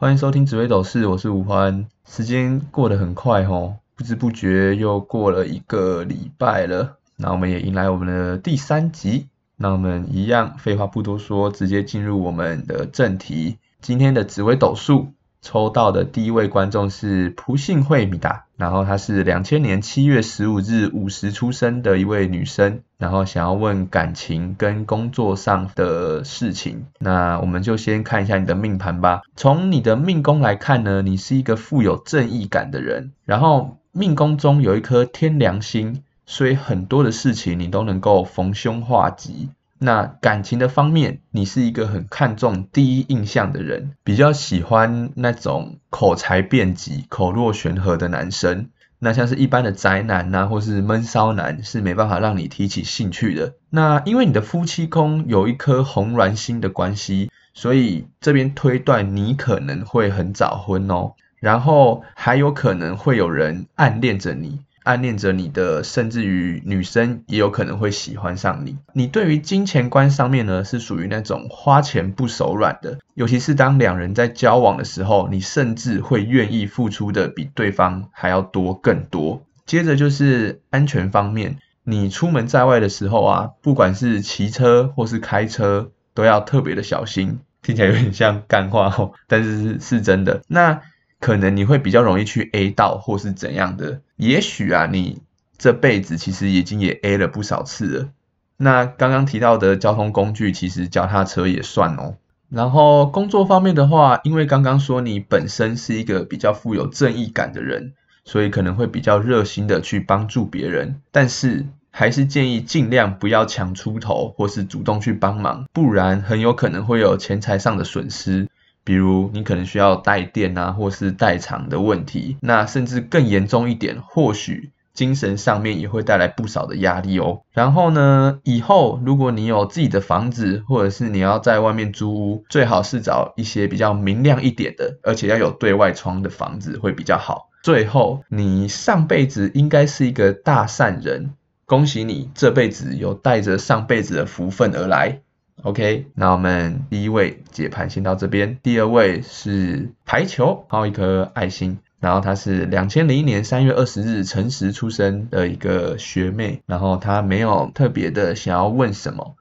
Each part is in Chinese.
欢迎收听紫微斗士，我是吴欢。时间过得很快哦，不知不觉又过了一个礼拜了。那我们也迎来我们的第三集。那我们一样，废话不多说，直接进入我们的正题。今天的紫微斗数。抽到的第一位观众是蒲信惠米达，然后她是两千年七月十五日五时出生的一位女生，然后想要问感情跟工作上的事情。那我们就先看一下你的命盘吧。从你的命宫来看呢，你是一个富有正义感的人，然后命宫中有一颗天良星，所以很多的事情你都能够逢凶化吉。那感情的方面，你是一个很看重第一印象的人，比较喜欢那种口才辩捷、口若悬河的男生。那像是一般的宅男呐，或是闷骚男，是没办法让你提起兴趣的。那因为你的夫妻宫有一颗红鸾星的关系，所以这边推断你可能会很早婚哦，然后还有可能会有人暗恋着你。暗恋着你的，甚至于女生也有可能会喜欢上你。你对于金钱观上面呢，是属于那种花钱不手软的，尤其是当两人在交往的时候，你甚至会愿意付出的比对方还要多更多。接着就是安全方面，你出门在外的时候啊，不管是骑车或是开车，都要特别的小心。听起来有点像干话哦，但是是真的。那可能你会比较容易去 A 到，或是怎样的？也许啊，你这辈子其实已经也 A 了不少次了。那刚刚提到的交通工具，其实脚踏车也算哦。然后工作方面的话，因为刚刚说你本身是一个比较富有正义感的人，所以可能会比较热心的去帮助别人。但是还是建议尽量不要抢出头，或是主动去帮忙，不然很有可能会有钱财上的损失。比如你可能需要带电啊，或是代偿的问题，那甚至更严重一点，或许精神上面也会带来不少的压力哦。然后呢，以后如果你有自己的房子，或者是你要在外面租屋，最好是找一些比较明亮一点的，而且要有对外窗的房子会比较好。最后，你上辈子应该是一个大善人，恭喜你这辈子有带着上辈子的福分而来。OK，那我们第一位解盘先到这边。第二位是排球，还有一颗爱心。然后她是两千零一年三月二十日辰时出生的一个学妹。然后她没有特别的想要问什么，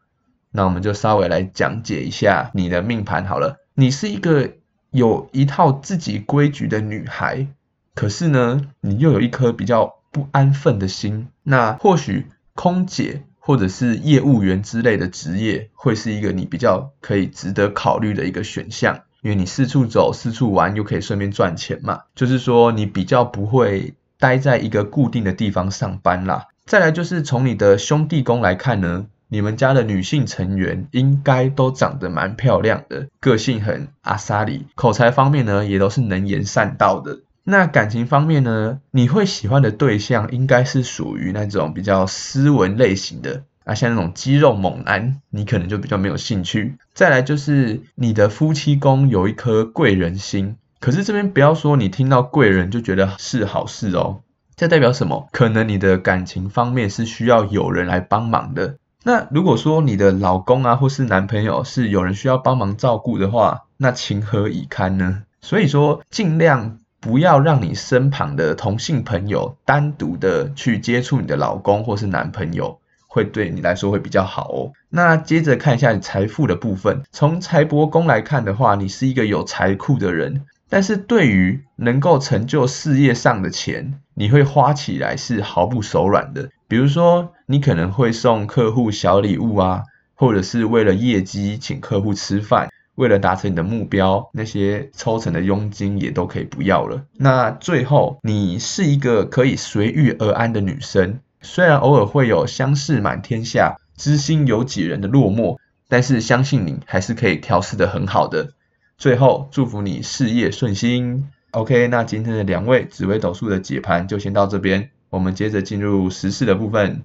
那我们就稍微来讲解一下你的命盘好了。你是一个有一套自己规矩的女孩，可是呢，你又有一颗比较不安分的心。那或许空姐。或者是业务员之类的职业，会是一个你比较可以值得考虑的一个选项，因为你四处走、四处玩，又可以顺便赚钱嘛。就是说，你比较不会待在一个固定的地方上班啦。再来就是从你的兄弟宫来看呢，你们家的女性成员应该都长得蛮漂亮的，个性很阿莎里，口才方面呢也都是能言善道的。那感情方面呢？你会喜欢的对象应该是属于那种比较斯文类型的啊，像那种肌肉猛男，你可能就比较没有兴趣。再来就是你的夫妻宫有一颗贵人心，可是这边不要说你听到贵人就觉得是好事哦，这代表什么？可能你的感情方面是需要有人来帮忙的。那如果说你的老公啊或是男朋友是有人需要帮忙照顾的话，那情何以堪呢？所以说尽量。不要让你身旁的同性朋友单独的去接触你的老公或是男朋友，会对你来说会比较好哦。那接着看一下你财富的部分，从财帛宫来看的话，你是一个有财库的人，但是对于能够成就事业上的钱，你会花起来是毫不手软的。比如说，你可能会送客户小礼物啊，或者是为了业绩请客户吃饭。为了达成你的目标，那些抽成的佣金也都可以不要了。那最后，你是一个可以随遇而安的女生，虽然偶尔会有相视满天下，知心有几人的落寞，但是相信你还是可以调试的很好的。最后，祝福你事业顺心。OK，那今天的两位紫微斗数的解盘就先到这边，我们接着进入时事的部分。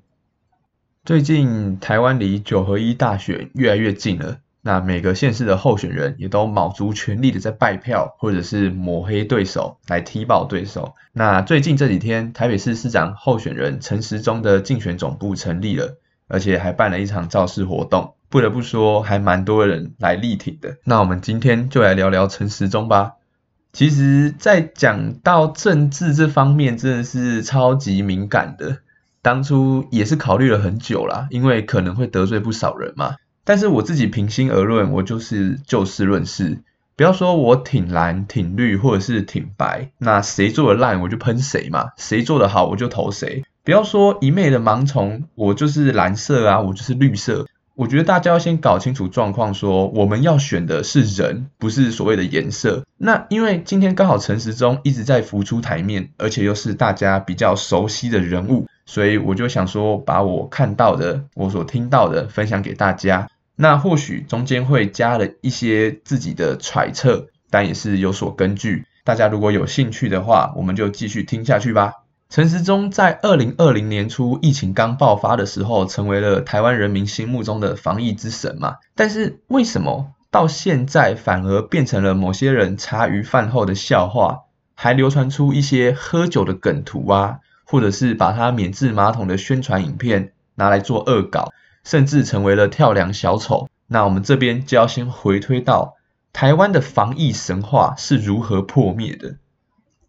最近台湾离九合一大选越来越近了。那每个县市的候选人也都卯足全力的在拜票，或者是抹黑对手来踢爆对手。那最近这几天，台北市市长候选人陈时中的竞选总部成立了，而且还办了一场造势活动。不得不说，还蛮多人来力挺的。那我们今天就来聊聊陈时中吧。其实，在讲到政治这方面，真的是超级敏感的。当初也是考虑了很久啦，因为可能会得罪不少人嘛。但是我自己平心而论，我就是就事论事。不要说我挺蓝、挺绿或者是挺白，那谁做的烂我就喷谁嘛，谁做的好我就投谁。不要说一昧的盲从，我就是蓝色啊，我就是绿色。我觉得大家要先搞清楚状况，说我们要选的是人，不是所谓的颜色。那因为今天刚好陈时中一直在浮出台面，而且又是大家比较熟悉的人物，所以我就想说，把我看到的、我所听到的分享给大家。那或许中间会加了一些自己的揣测，但也是有所根据。大家如果有兴趣的话，我们就继续听下去吧。陈时中在二零二零年初疫情刚爆发的时候，成为了台湾人民心目中的防疫之神嘛。但是为什么到现在反而变成了某些人茶余饭后的笑话？还流传出一些喝酒的梗图啊，或者是把他免治马桶的宣传影片拿来做恶搞，甚至成为了跳梁小丑。那我们这边就要先回推到台湾的防疫神话是如何破灭的。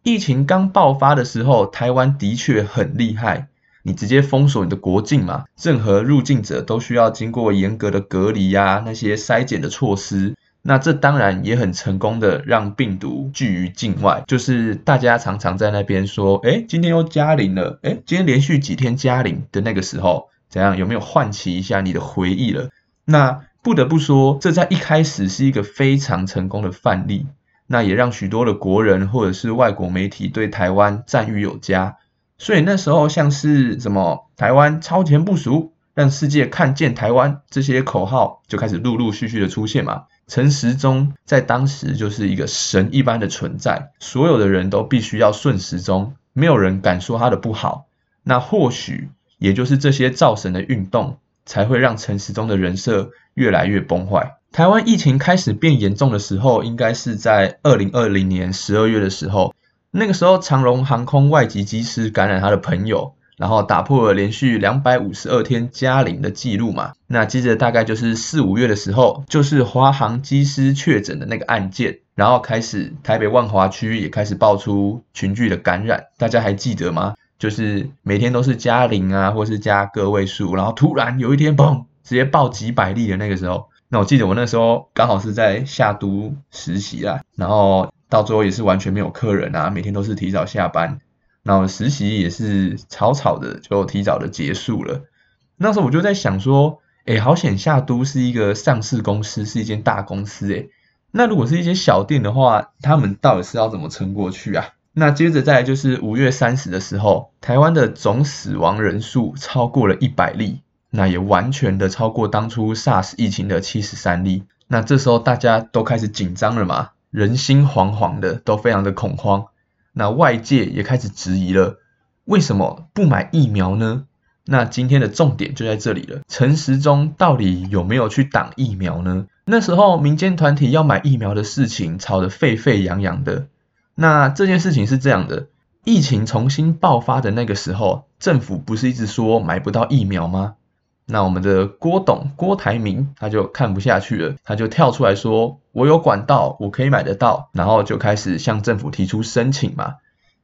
疫情刚爆发的时候，台湾的确很厉害。你直接封锁你的国境嘛，任何入境者都需要经过严格的隔离呀，那些筛检的措施。那这当然也很成功的让病毒拒于境外。就是大家常常在那边说，哎，今天又加零了，哎，今天连续几天加零的那个时候，怎样？有没有唤起一下你的回忆了？那不得不说，这在一开始是一个非常成功的范例。那也让许多的国人或者是外国媒体对台湾赞誉有加，所以那时候像是什么台湾超前部署，让世界看见台湾这些口号就开始陆陆续续的出现嘛。陈时中在当时就是一个神一般的存在，所有的人都必须要顺时钟，没有人敢说他的不好。那或许也就是这些造神的运动，才会让陈时中的人设越来越崩坏。台湾疫情开始变严重的时候，应该是在二零二零年十二月的时候。那个时候，长荣航空外籍机师感染他的朋友，然后打破了连续两百五十二天加零的记录嘛。那接着大概就是四五月的时候，就是华航机师确诊的那个案件，然后开始台北万华区也开始爆出群聚的感染，大家还记得吗？就是每天都是加零啊，或是加个位数，然后突然有一天嘣，直接爆几百例的那个时候。那我记得我那时候刚好是在下都实习啦，然后到最后也是完全没有客人啊，每天都是提早下班，然后实习也是草草的就提早的结束了。那时候我就在想说，哎，好险下都是一个上市公司，是一间大公司，哎，那如果是一间小店的话，他们到底是要怎么撑过去啊？那接着再来就是五月三十的时候，台湾的总死亡人数超过了一百例。那也完全的超过当初 SARS 疫情的七十三例。那这时候大家都开始紧张了嘛，人心惶惶的，都非常的恐慌。那外界也开始质疑了，为什么不买疫苗呢？那今天的重点就在这里了，陈时中到底有没有去打疫苗呢？那时候民间团体要买疫苗的事情吵得沸沸扬扬的。那这件事情是这样的，疫情重新爆发的那个时候，政府不是一直说买不到疫苗吗？那我们的郭董郭台铭他就看不下去了，他就跳出来说：“我有管道，我可以买得到。”然后就开始向政府提出申请嘛。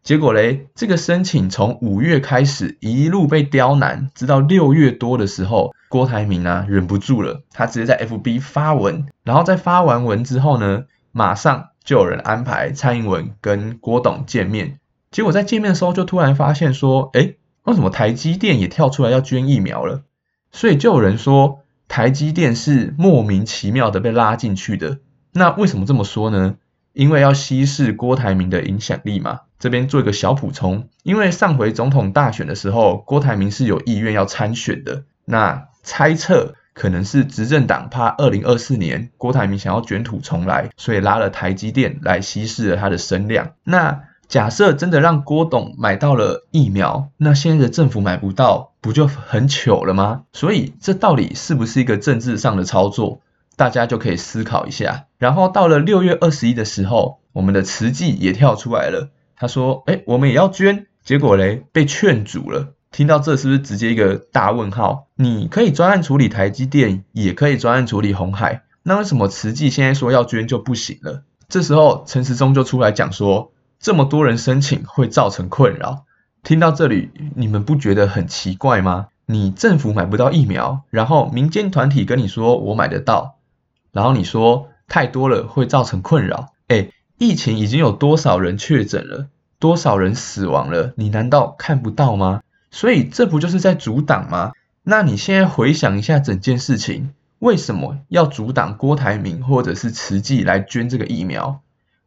结果嘞，这个申请从五月开始一路被刁难，直到六月多的时候，郭台铭啊忍不住了，他直接在 FB 发文。然后在发完文之后呢，马上就有人安排蔡英文跟郭董见面。结果在见面的时候，就突然发现说：“哎，为什么台积电也跳出来要捐疫苗了？”所以就有人说台积电是莫名其妙的被拉进去的。那为什么这么说呢？因为要稀释郭台铭的影响力嘛。这边做一个小补充，因为上回总统大选的时候，郭台铭是有意愿要参选的。那猜测可能是执政党怕二零二四年郭台铭想要卷土重来，所以拉了台积电来稀释了他的声量。那假设真的让郭董买到了疫苗，那现在的政府买不到，不就很糗了吗？所以这到底是不是一个政治上的操作？大家就可以思考一下。然后到了六月二十一的时候，我们的慈济也跳出来了，他说：“哎，我们也要捐。”结果嘞，被劝阻了。听到这是不是直接一个大问号？你可以专案处理台积电，也可以专案处理红海，那为什么慈济现在说要捐就不行了？这时候陈时中就出来讲说，这么多人申请会造成困扰。听到这里，你们不觉得很奇怪吗？你政府买不到疫苗，然后民间团体跟你说我买得到，然后你说太多了会造成困扰。哎，疫情已经有多少人确诊了，多少人死亡了，你难道看不到吗？所以这不就是在阻挡吗？那你现在回想一下整件事情，为什么要阻挡郭台铭或者是慈济来捐这个疫苗？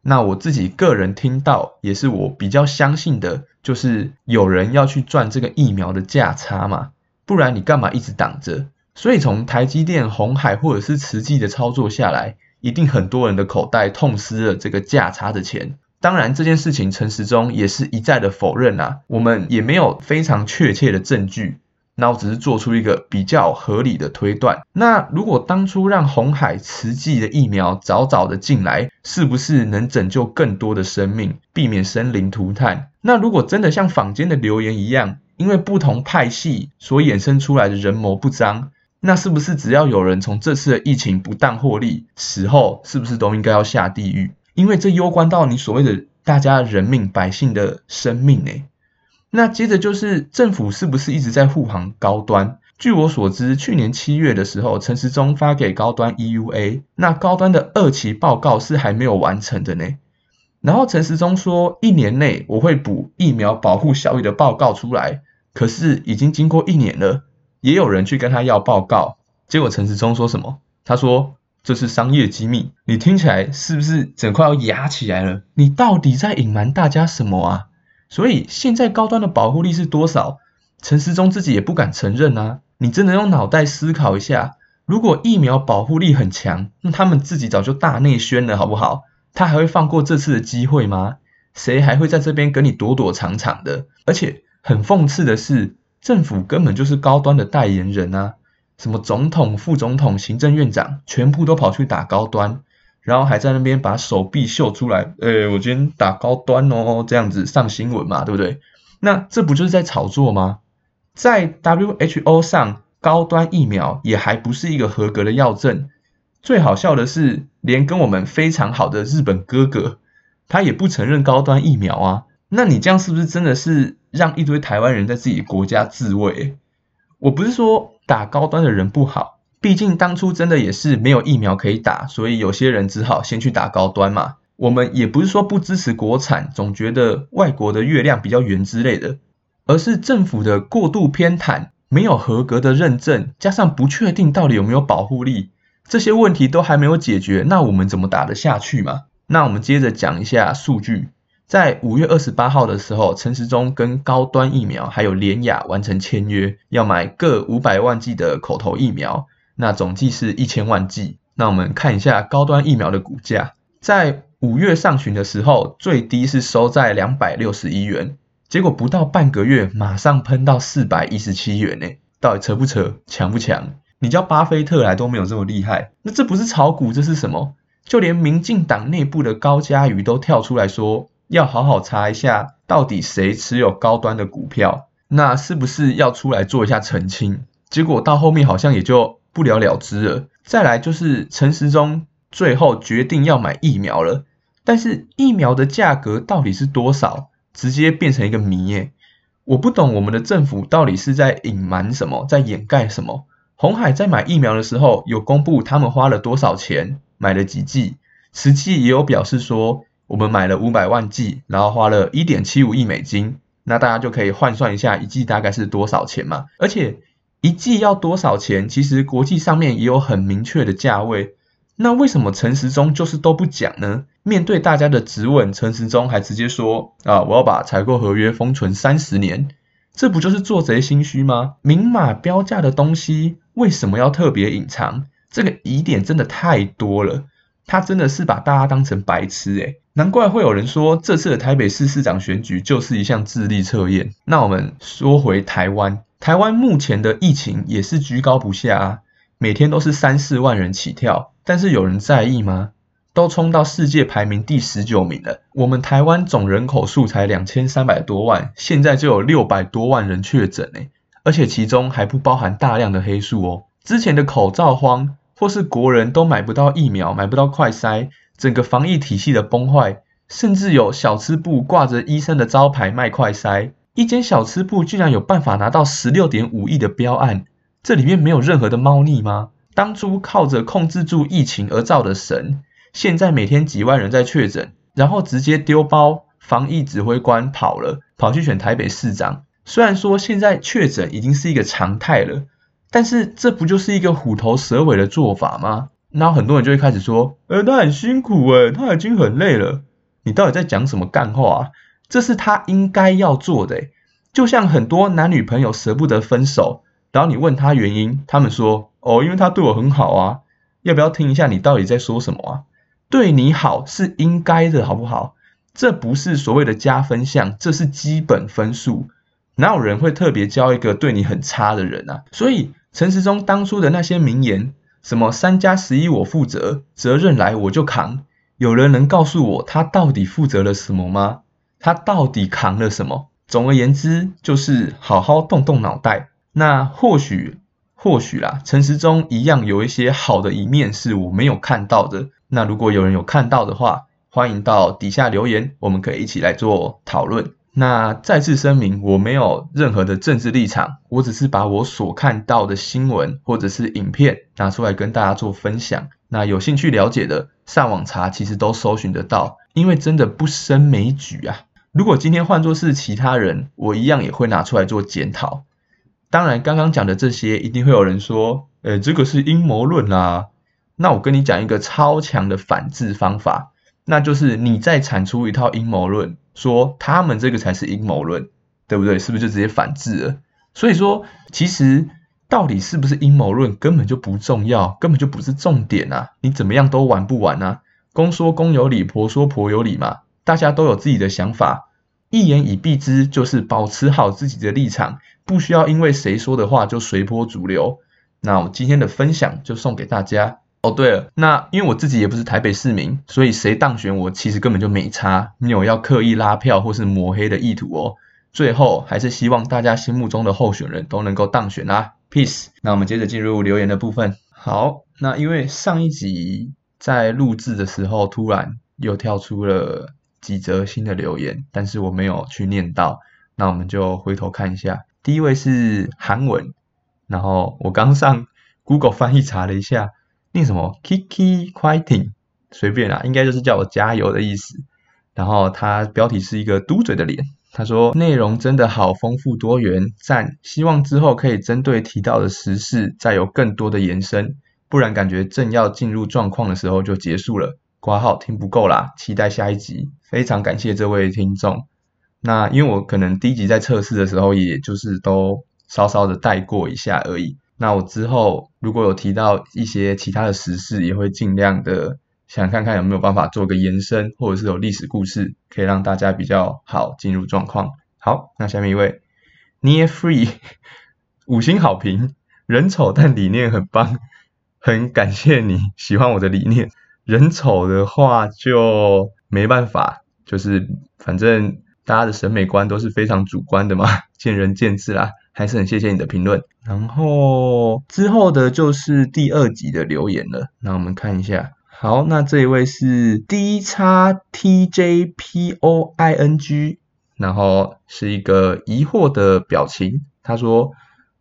那我自己个人听到，也是我比较相信的，就是有人要去赚这个疫苗的价差嘛，不然你干嘛一直挡着？所以从台积电、红海或者是慈济的操作下来，一定很多人的口袋痛失了这个价差的钱。当然这件事情陈时中也是一再的否认啊，我们也没有非常确切的证据。那我只是做出一个比较合理的推断。那如果当初让红海慈济的疫苗早早的进来，是不是能拯救更多的生命，避免生灵涂炭？那如果真的像坊间的留言一样，因为不同派系所衍生出来的人谋不臧，那是不是只要有人从这次的疫情不当获利，死后是不是都应该要下地狱？因为这攸关到你所谓的大家人命、百姓的生命呢？那接着就是政府是不是一直在护航高端？据我所知，去年七月的时候，陈时中发给高端 EUA，那高端的二期报告是还没有完成的呢。然后陈时中说，一年内我会补疫苗保护效益的报告出来，可是已经经过一年了，也有人去跟他要报告，结果陈时中说什么？他说这是商业机密。你听起来是不是整块要压起来了？你到底在隐瞒大家什么啊？所以现在高端的保护力是多少？陈时中自己也不敢承认啊！你真的用脑袋思考一下，如果疫苗保护力很强，那他们自己早就大内宣了，好不好？他还会放过这次的机会吗？谁还会在这边跟你躲躲藏藏的？而且很讽刺的是，政府根本就是高端的代言人啊！什么总统、副总统、行政院长，全部都跑去打高端。然后还在那边把手臂秀出来，呃，我今天打高端哦，这样子上新闻嘛，对不对？那这不就是在炒作吗？在 WHO 上，高端疫苗也还不是一个合格的药证。最好笑的是，连跟我们非常好的日本哥哥，他也不承认高端疫苗啊。那你这样是不是真的是让一堆台湾人在自己国家自卫？我不是说打高端的人不好。毕竟当初真的也是没有疫苗可以打，所以有些人只好先去打高端嘛。我们也不是说不支持国产，总觉得外国的月亮比较圆之类的，而是政府的过度偏袒，没有合格的认证，加上不确定到底有没有保护力，这些问题都还没有解决，那我们怎么打得下去嘛？那我们接着讲一下数据，在五月二十八号的时候，陈时中跟高端疫苗还有联雅完成签约，要买各五百万剂的口头疫苗。那总计是一千万剂。那我们看一下高端疫苗的股价，在五月上旬的时候，最低是收在两百六十一元，结果不到半个月，马上喷到四百一十七元呢。到底扯不扯，强不强？你叫巴菲特来都没有这么厉害。那这不是炒股，这是什么？就连民进党内部的高嘉瑜都跳出来说，要好好查一下，到底谁持有高端的股票？那是不是要出来做一下澄清？结果到后面好像也就。不了了之了。再来就是陈时中最后决定要买疫苗了，但是疫苗的价格到底是多少，直接变成一个谜耶。我不懂我们的政府到底是在隐瞒什么，在掩盖什么。红海在买疫苗的时候有公布他们花了多少钱，买了几剂，实际也有表示说我们买了五百万剂，然后花了一点七五亿美金。那大家就可以换算一下一剂大概是多少钱嘛，而且。一季要多少钱？其实国际上面也有很明确的价位。那为什么陈时中就是都不讲呢？面对大家的质问，陈时中还直接说：“啊，我要把采购合约封存三十年。”这不就是做贼心虚吗？明码标价的东西为什么要特别隐藏？这个疑点真的太多了。他真的是把大家当成白痴诶难怪会有人说这次的台北市市长选举就是一项智力测验。那我们说回台湾。台湾目前的疫情也是居高不下啊，每天都是三四万人起跳，但是有人在意吗？都冲到世界排名第十九名了，我们台湾总人口数才两千三百多万，现在就有六百多万人确诊诶，而且其中还不包含大量的黑数哦。之前的口罩荒或是国人都买不到疫苗、买不到快筛，整个防疫体系的崩坏，甚至有小吃部挂着医生的招牌卖快筛，一间小吃部居然有办法拿到十六点五亿的标案，这里面没有任何的猫腻吗？当初靠着控制住疫情而造的神，现在每天几万人在确诊，然后直接丢包，防疫指挥官跑了，跑去选台北市长。虽然说现在确诊已经是一个常态了，但是这不就是一个虎头蛇尾的做法吗？然后很多人就会开始说，呃，他很辛苦诶，他已经很累了，你到底在讲什么干话？这是他应该要做的。就像很多男女朋友舍不得分手，然后你问他原因，他们说。哦，因为他对我很好啊，要不要听一下你到底在说什么啊？对你好是应该的，好不好？这不是所谓的加分项，这是基本分数。哪有人会特别教一个对你很差的人啊？所以陈时中当初的那些名言，什么三加十一我负责，责任来我就扛，有人能告诉我他到底负责了什么吗？他到底扛了什么？总而言之，就是好好动动脑袋。那或许。或许啦，陈时中一样有一些好的一面是我没有看到的。那如果有人有看到的话，欢迎到底下留言，我们可以一起来做讨论。那再次声明，我没有任何的政治立场，我只是把我所看到的新闻或者是影片拿出来跟大家做分享。那有兴趣了解的，上网查其实都搜寻得到，因为真的不胜枚举啊。如果今天换作是其他人，我一样也会拿出来做检讨。当然，刚刚讲的这些，一定会有人说，呃，这个是阴谋论啦。那我跟你讲一个超强的反制方法，那就是你再产出一套阴谋论，说他们这个才是阴谋论，对不对？是不是就直接反制了？所以说，其实到底是不是阴谋论根本就不重要，根本就不是重点啊。你怎么样都玩不完啊。公说公有理，婆说婆有理嘛。大家都有自己的想法。一言以蔽之，就是保持好自己的立场，不需要因为谁说的话就随波逐流。那我今天的分享就送给大家。哦，对了，那因为我自己也不是台北市民，所以谁当选我其实根本就没差，没有要刻意拉票或是抹黑的意图哦。最后还是希望大家心目中的候选人都能够当选啊，peace。那我们接着进入留言的部分。好，那因为上一集在录制的时候突然又跳出了。几则新的留言，但是我没有去念到，那我们就回头看一下。第一位是韩文，然后我刚上 Google 翻译查了一下，念什么 Kiki Fighting，随便啦，应该就是叫我加油的意思。然后他标题是一个嘟嘴的脸，他说内容真的好丰富多元，赞！希望之后可以针对提到的时事再有更多的延伸，不然感觉正要进入状况的时候就结束了。挂号听不够啦，期待下一集。非常感谢这位听众。那因为我可能第一集在测试的时候，也就是都稍稍的带过一下而已。那我之后如果有提到一些其他的时事，也会尽量的想看看有没有办法做个延伸，或者是有历史故事，可以让大家比较好进入状况。好，那下面一位 Near Free 五星好评，人丑但理念很棒，很感谢你喜欢我的理念。人丑的话就没办法，就是反正大家的审美观都是非常主观的嘛，见仁见智啦。还是很谢谢你的评论。然后之后的就是第二集的留言了，那我们看一下。好，那这一位是 D 叉 TJPOING，然后是一个疑惑的表情，他说。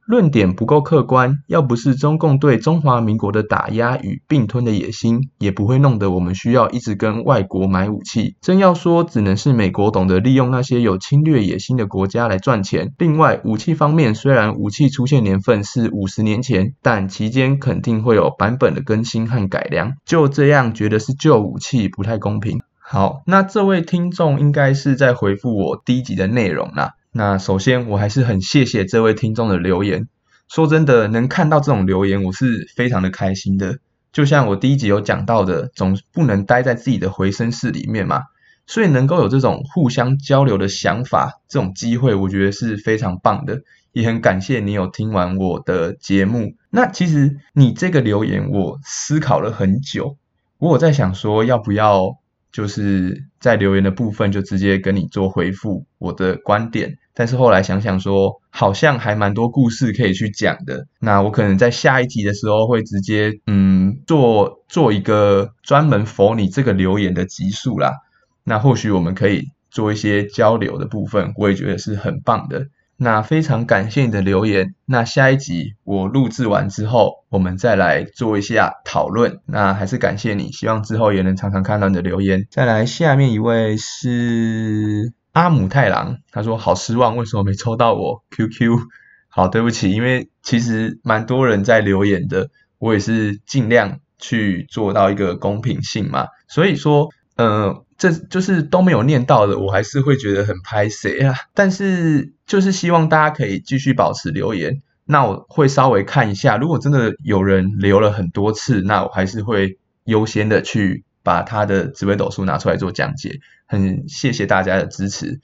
论点不够客观，要不是中共对中华民国的打压与并吞的野心，也不会弄得我们需要一直跟外国买武器。真要说，只能是美国懂得利用那些有侵略野心的国家来赚钱。另外，武器方面，虽然武器出现年份是五十年前，但期间肯定会有版本的更新和改良。就这样，觉得是旧武器不太公平。好，那这位听众应该是在回复我第一集的内容啦。那首先，我还是很谢谢这位听众的留言。说真的，能看到这种留言，我是非常的开心的。就像我第一集有讲到的，总不能待在自己的回声室里面嘛。所以能够有这种互相交流的想法，这种机会，我觉得是非常棒的。也很感谢你有听完我的节目。那其实你这个留言，我思考了很久。我有在想说，要不要就是在留言的部分就直接跟你做回复我的观点。但是后来想想说，好像还蛮多故事可以去讲的。那我可能在下一集的时候会直接嗯做做一个专门否你这个留言的集数啦。那或许我们可以做一些交流的部分，我也觉得是很棒的。那非常感谢你的留言。那下一集我录制完之后，我们再来做一下讨论。那还是感谢你，希望之后也能常常看到你的留言。再来，下面一位是阿姆太郎，他说好失望，为什么没抽到我 QQ？好，对不起，因为其实蛮多人在留言的，我也是尽量去做到一个公平性嘛。所以说，呃。这就是都没有念到的，我还是会觉得很拍谁啊。但是就是希望大家可以继续保持留言，那我会稍微看一下。如果真的有人留了很多次，那我还是会优先的去把他的紫微斗数拿出来做讲解。很谢谢大家的支持。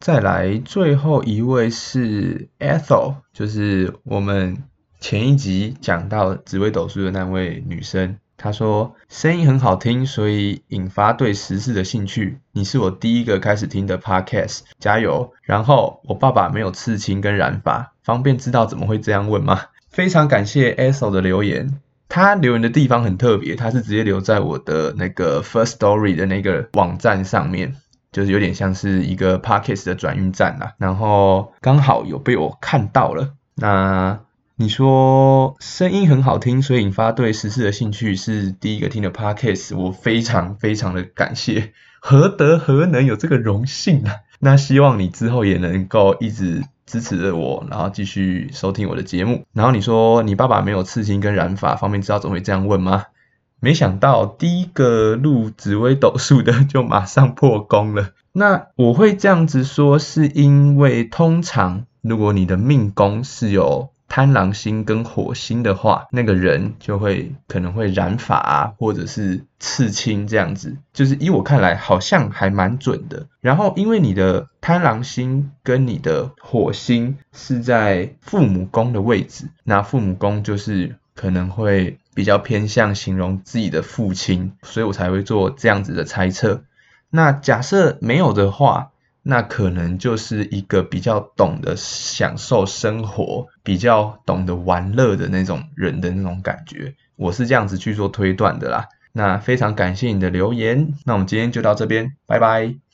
再来最后一位是 Ethel，就是我们前一集讲到紫微斗数的那位女生。他说声音很好听，所以引发对时事的兴趣。你是我第一个开始听的 podcast，加油！然后我爸爸没有刺青跟染发，方便知道怎么会这样问吗？非常感谢 Eso 的留言，他留言的地方很特别，他是直接留在我的那个 First Story 的那个网站上面，就是有点像是一个 podcast 的转运站啦。然后刚好有被我看到了，那。你说声音很好听，所以引发对时事的兴趣，是第一个听的 podcast，我非常非常的感谢，何德何能有这个荣幸啊？那希望你之后也能够一直支持着我，然后继续收听我的节目。然后你说你爸爸没有刺青跟染发，方便知道怎么会这样问吗？没想到第一个录紫微斗数的就马上破功了。那我会这样子说，是因为通常如果你的命宫是有贪狼星跟火星的话，那个人就会可能会染发啊，或者是刺青这样子，就是以我看来好像还蛮准的。然后因为你的贪狼星跟你的火星是在父母宫的位置，那父母宫就是可能会比较偏向形容自己的父亲，所以我才会做这样子的猜测。那假设没有的话。那可能就是一个比较懂得享受生活、比较懂得玩乐的那种人的那种感觉，我是这样子去做推断的啦。那非常感谢你的留言，那我们今天就到这边，拜拜。